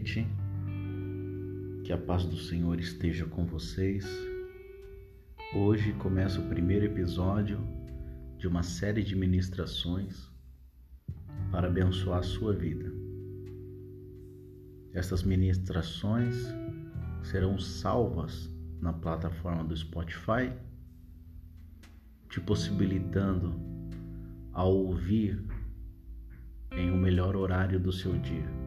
noite, que a paz do Senhor esteja com vocês. Hoje começa o primeiro episódio de uma série de ministrações para abençoar a sua vida. Essas ministrações serão salvas na plataforma do Spotify, te possibilitando a ouvir em um melhor horário do seu dia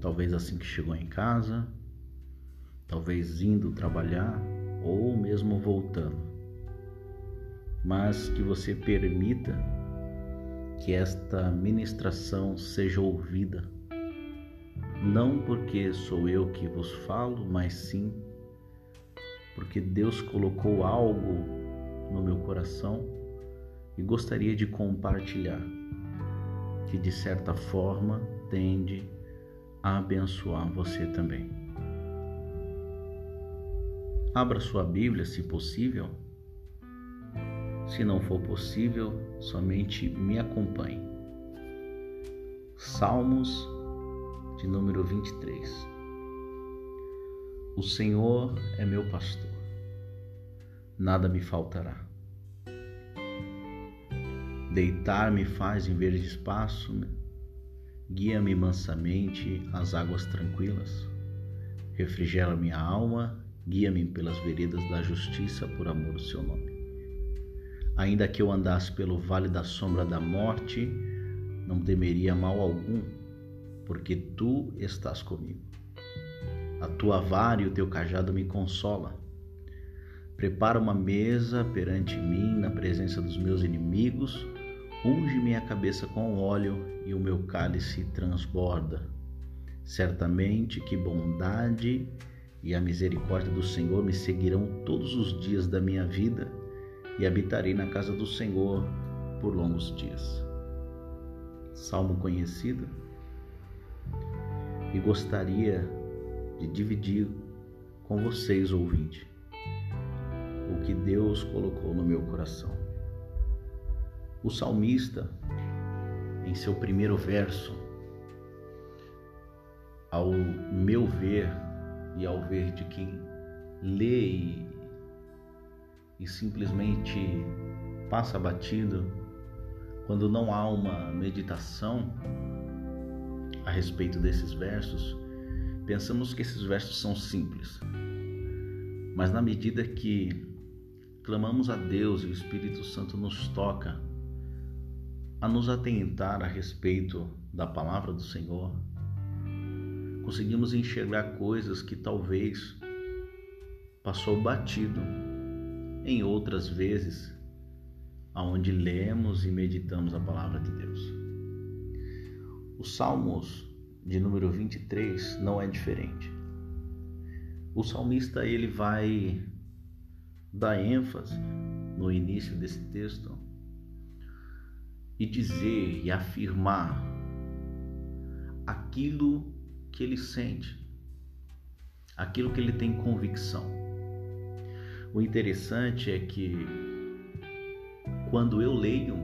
talvez assim que chegou em casa, talvez indo trabalhar ou mesmo voltando. Mas que você permita que esta ministração seja ouvida, não porque sou eu que vos falo, mas sim porque Deus colocou algo no meu coração e gostaria de compartilhar, que de certa forma tende abençoar você também. Abra sua Bíblia, se possível. Se não for possível, somente me acompanhe. Salmos de número 23. O Senhor é meu pastor, nada me faltará. Deitar-me faz em verde espaço, Guia-me mansamente às águas tranquilas. Refrigera minha alma, guia-me pelas veredas da justiça por amor do seu nome. Ainda que eu andasse pelo vale da sombra da morte, não temeria mal algum, porque tu estás comigo. A tua vara e o teu cajado me consola. Prepara uma mesa perante mim na presença dos meus inimigos Unge minha cabeça com óleo e o meu cálice transborda. Certamente que bondade e a misericórdia do Senhor me seguirão todos os dias da minha vida e habitarei na casa do Senhor por longos dias. Salmo conhecido e gostaria de dividir com vocês, ouvinte, o que Deus colocou no meu coração. O salmista, em seu primeiro verso, ao meu ver e ao ver de quem lê e, simplesmente passa batido, quando não há uma meditação a respeito desses versos, pensamos que esses versos são simples. Mas na medida que clamamos a Deus e o Espírito Santo nos toca a nos atentar a respeito da palavra do Senhor, conseguimos enxergar coisas que talvez passou batido em outras vezes aonde lemos e meditamos a palavra de Deus. O Salmos de número 23 não é diferente. O salmista ele vai dar ênfase no início desse texto e dizer e afirmar aquilo que ele sente, aquilo que ele tem convicção. O interessante é que quando eu leio,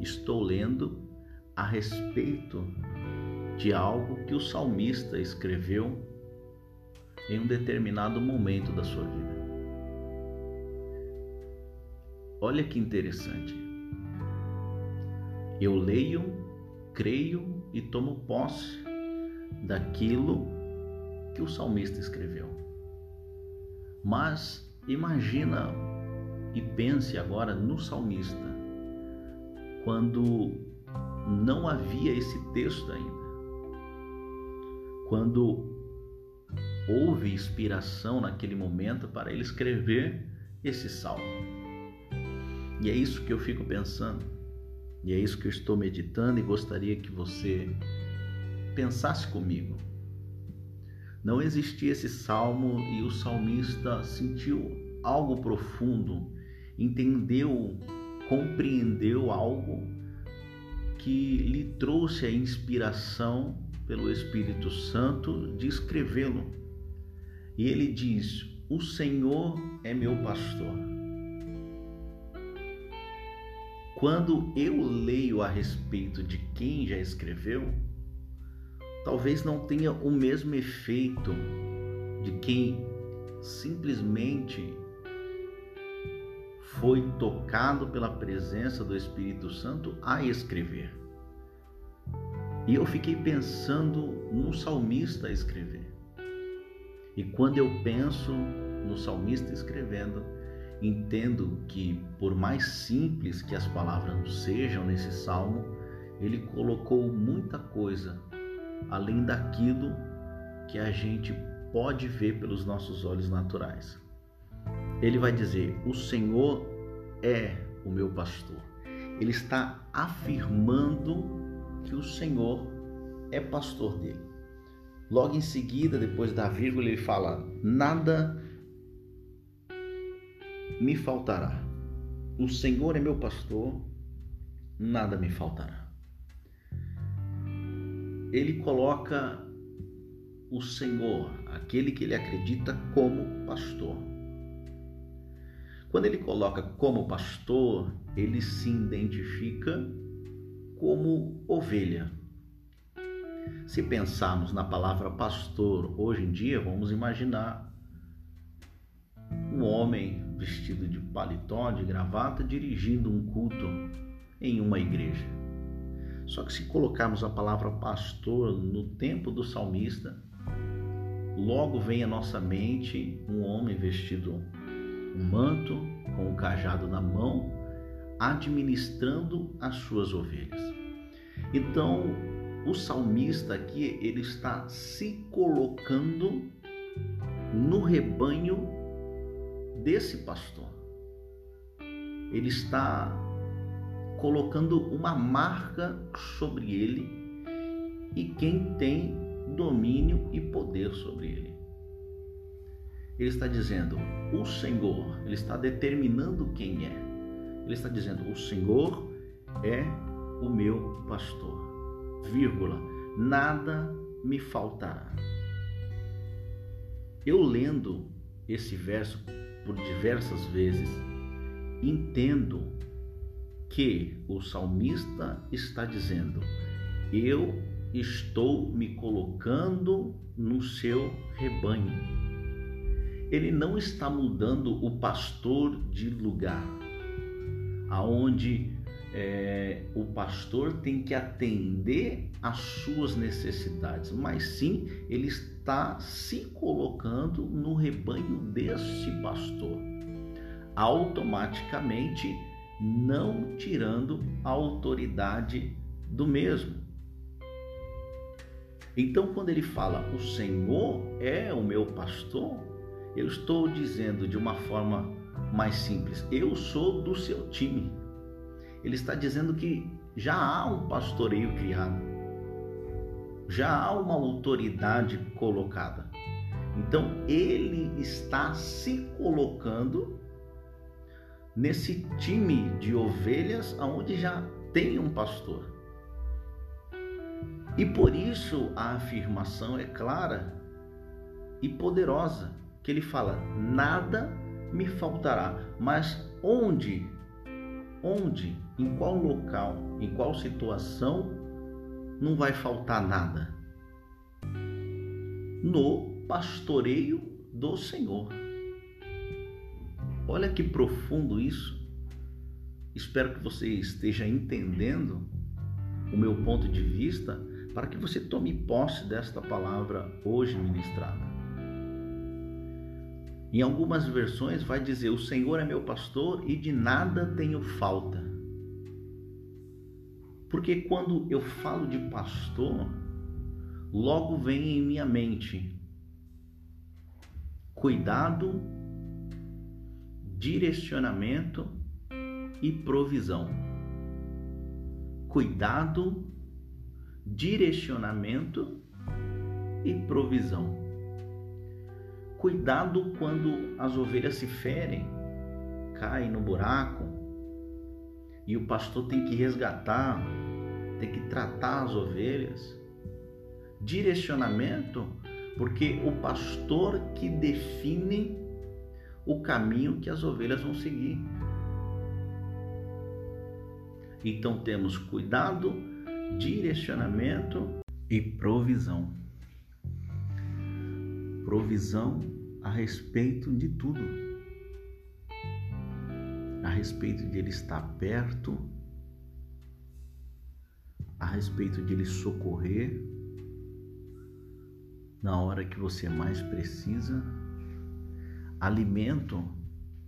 estou lendo a respeito de algo que o salmista escreveu em um determinado momento da sua vida. Olha que interessante. Eu leio, creio e tomo posse daquilo que o salmista escreveu. Mas imagina e pense agora no salmista, quando não havia esse texto ainda. Quando houve inspiração naquele momento para ele escrever esse salmo. E é isso que eu fico pensando. E é isso que eu estou meditando e gostaria que você pensasse comigo. Não existia esse salmo e o salmista sentiu algo profundo, entendeu, compreendeu algo que lhe trouxe a inspiração pelo Espírito Santo de escrevê-lo. E ele diz: O Senhor é meu pastor quando eu leio a respeito de quem já escreveu, talvez não tenha o mesmo efeito de quem simplesmente foi tocado pela presença do Espírito Santo a escrever. E eu fiquei pensando no salmista escrever. E quando eu penso no salmista escrevendo, entendo que, por mais simples que as palavras sejam nesse salmo, ele colocou muita coisa além daquilo que a gente pode ver pelos nossos olhos naturais. Ele vai dizer: O Senhor é o meu pastor. Ele está afirmando que o Senhor é pastor dele. Logo em seguida, depois da vírgula, ele fala: Nada me faltará. O Senhor é meu pastor, nada me faltará. Ele coloca o Senhor, aquele que ele acredita como pastor. Quando ele coloca como pastor, ele se identifica como ovelha. Se pensarmos na palavra pastor hoje em dia, vamos imaginar um homem vestido de paletó, de gravata, dirigindo um culto em uma igreja. Só que se colocarmos a palavra pastor no tempo do salmista, logo vem à nossa mente um homem vestido um manto, com o um cajado na mão, administrando as suas ovelhas. Então, o salmista aqui, ele está se colocando no rebanho desse pastor. Ele está colocando uma marca sobre ele e quem tem domínio e poder sobre ele. Ele está dizendo, o Senhor, ele está determinando quem é. Ele está dizendo, o Senhor é o meu pastor. Vírgula, nada me faltará. Eu lendo esse verso por diversas vezes, entendo que o salmista está dizendo: Eu estou me colocando no seu rebanho. Ele não está mudando o pastor de lugar, aonde é, o pastor tem que atender às suas necessidades, mas sim ele está se colocando no rebanho desse pastor, automaticamente não tirando a autoridade do mesmo. Então, quando ele fala, o Senhor é o meu pastor, eu estou dizendo de uma forma mais simples, eu sou do seu time ele está dizendo que já há um pastoreio criado, já há uma autoridade colocada. Então ele está se colocando nesse time de ovelhas aonde já tem um pastor. E por isso a afirmação é clara e poderosa, que ele fala: nada me faltará. Mas onde onde, em qual local, em qual situação não vai faltar nada? No pastoreio do Senhor. Olha que profundo isso. Espero que você esteja entendendo o meu ponto de vista para que você tome posse desta palavra hoje ministrada. Em algumas versões vai dizer: O Senhor é meu pastor e de nada tenho falta. Porque quando eu falo de pastor, logo vem em minha mente cuidado, direcionamento e provisão. Cuidado, direcionamento e provisão. Cuidado quando as ovelhas se ferem, caem no buraco e o pastor tem que resgatar, tem que tratar as ovelhas. Direcionamento, porque o pastor que define o caminho que as ovelhas vão seguir. Então temos cuidado, direcionamento e provisão. Provisão a respeito de tudo. A respeito de Ele estar perto, a respeito de Ele socorrer na hora que você mais precisa, alimento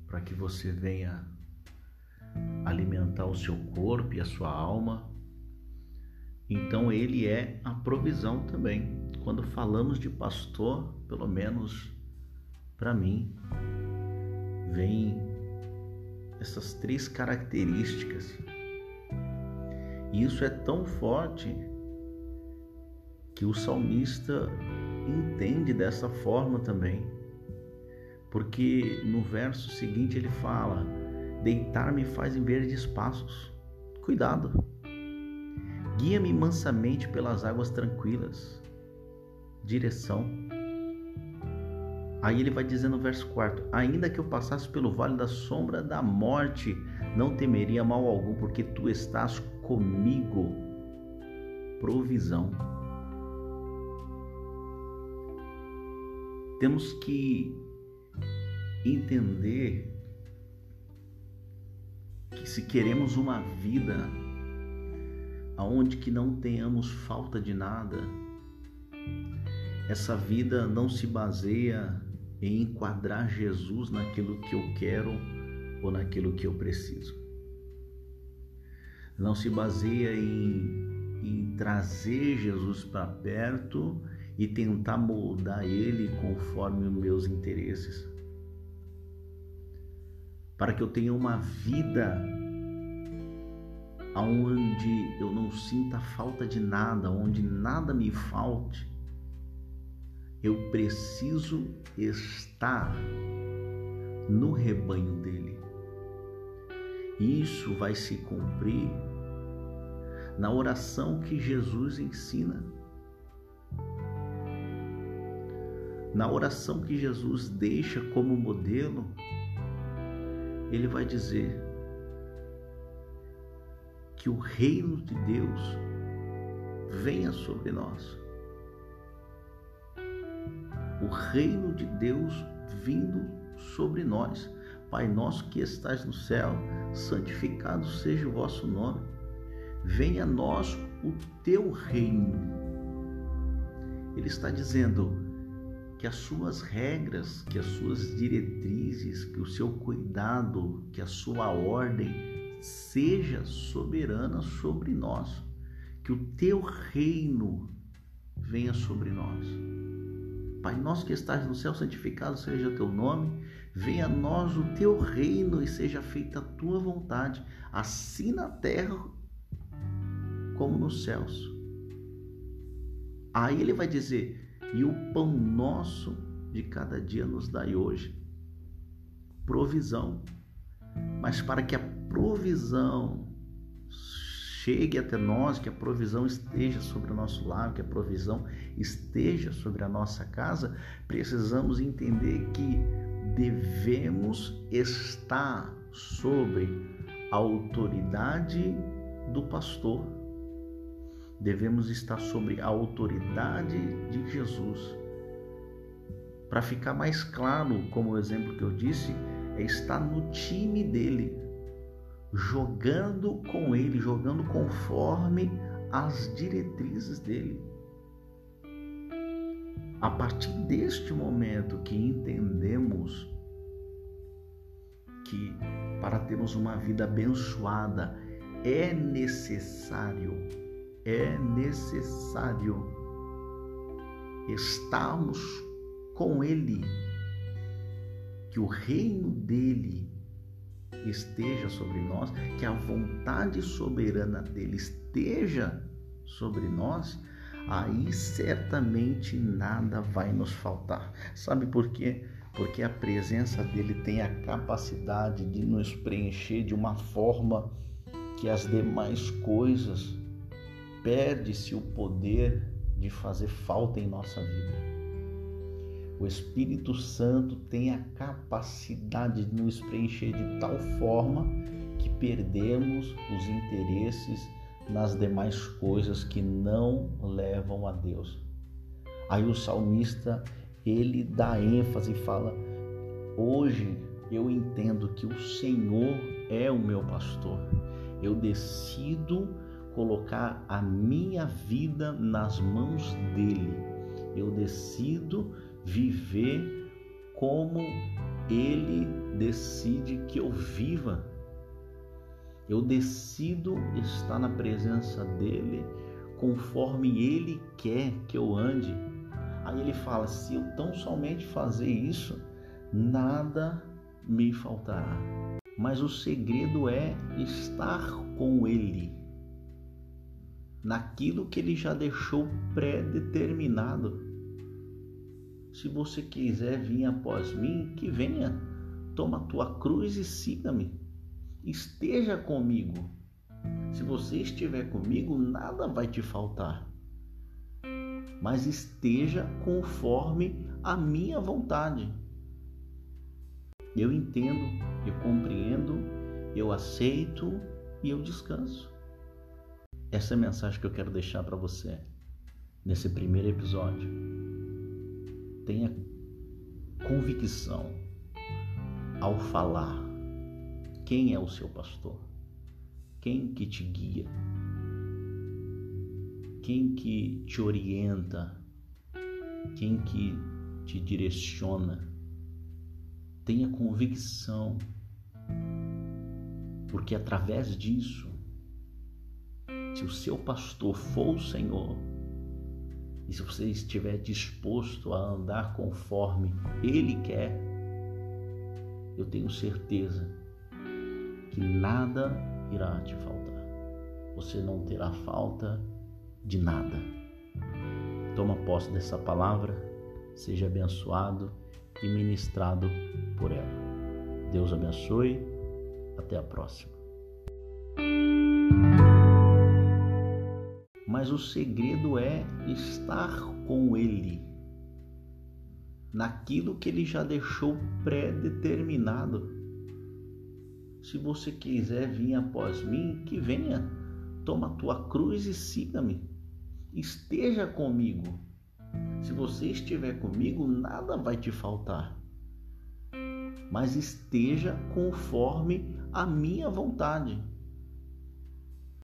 para que você venha alimentar o seu corpo e a sua alma. Então ele é a provisão também. Quando falamos de pastor, pelo menos para mim, vem essas três características. E isso é tão forte que o salmista entende dessa forma também. Porque no verso seguinte ele fala: Deitar-me faz em verdes passos. Cuidado. Guia-me mansamente pelas águas tranquilas. Direção. Aí ele vai dizer no verso 4: Ainda que eu passasse pelo vale da sombra da morte, não temeria mal algum, porque tu estás comigo. Provisão. Temos que entender que se queremos uma vida aonde que não tenhamos falta de nada, essa vida não se baseia em enquadrar Jesus naquilo que eu quero ou naquilo que eu preciso. Não se baseia em, em trazer Jesus para perto e tentar moldar ele conforme os meus interesses para que eu tenha uma vida onde eu não sinta falta de nada, onde nada me falte, eu preciso estar no rebanho dele. Isso vai se cumprir na oração que Jesus ensina. Na oração que Jesus deixa como modelo ele vai dizer que o reino de Deus venha sobre nós. O reino de Deus vindo sobre nós. Pai nosso que estás no céu, santificado seja o vosso nome. Venha a nós o teu reino. Ele está dizendo: que as suas regras, que as suas diretrizes, que o seu cuidado, que a sua ordem seja soberana sobre nós, que o teu reino venha sobre nós. Pai nosso que estás no céu, santificado seja o teu nome, venha a nós o teu reino e seja feita a tua vontade, assim na terra como nos céus. Aí ele vai dizer: e o pão nosso de cada dia nos dai hoje. Provisão. Mas para que a provisão chegue até nós, que a provisão esteja sobre o nosso lar, que a provisão esteja sobre a nossa casa, precisamos entender que devemos estar sobre a autoridade do pastor devemos estar sobre a autoridade de Jesus. Para ficar mais claro, como o exemplo que eu disse, é estar no time dele, jogando com ele, jogando conforme as diretrizes dele. A partir deste momento que entendemos que para termos uma vida abençoada é necessário é necessário estarmos com Ele, que o reino dele esteja sobre nós, que a vontade soberana dele esteja sobre nós, aí certamente nada vai nos faltar. Sabe por quê? Porque a presença dele tem a capacidade de nos preencher de uma forma que as demais coisas perde-se o poder de fazer falta em nossa vida. O Espírito Santo tem a capacidade de nos preencher de tal forma que perdemos os interesses nas demais coisas que não levam a Deus. Aí o salmista ele dá ênfase e fala: Hoje eu entendo que o Senhor é o meu pastor. Eu decido colocar a minha vida nas mãos dele. Eu decido viver como ele decide que eu viva. Eu decido estar na presença dele conforme ele quer que eu ande. Aí ele fala: se eu tão somente fazer isso, nada me faltará. Mas o segredo é estar com ele naquilo que ele já deixou pré-determinado. Se você quiser vir após mim, que venha, toma a tua cruz e siga-me. Esteja comigo. Se você estiver comigo, nada vai te faltar. Mas esteja conforme a minha vontade. Eu entendo, eu compreendo, eu aceito e eu descanso. Essa é a mensagem que eu quero deixar para você nesse primeiro episódio. Tenha convicção ao falar quem é o seu pastor, quem que te guia, quem que te orienta, quem que te direciona. Tenha convicção, porque através disso se o seu pastor for o Senhor, e se você estiver disposto a andar conforme Ele quer, eu tenho certeza que nada irá te faltar. Você não terá falta de nada. Toma posse dessa palavra, seja abençoado e ministrado por ela. Deus abençoe. Até a próxima. Mas o segredo é estar com Ele, naquilo que Ele já deixou pré-determinado. Se você quiser vir após mim, que venha, toma a tua cruz e siga-me. Esteja comigo. Se você estiver comigo, nada vai te faltar. Mas esteja conforme a minha vontade.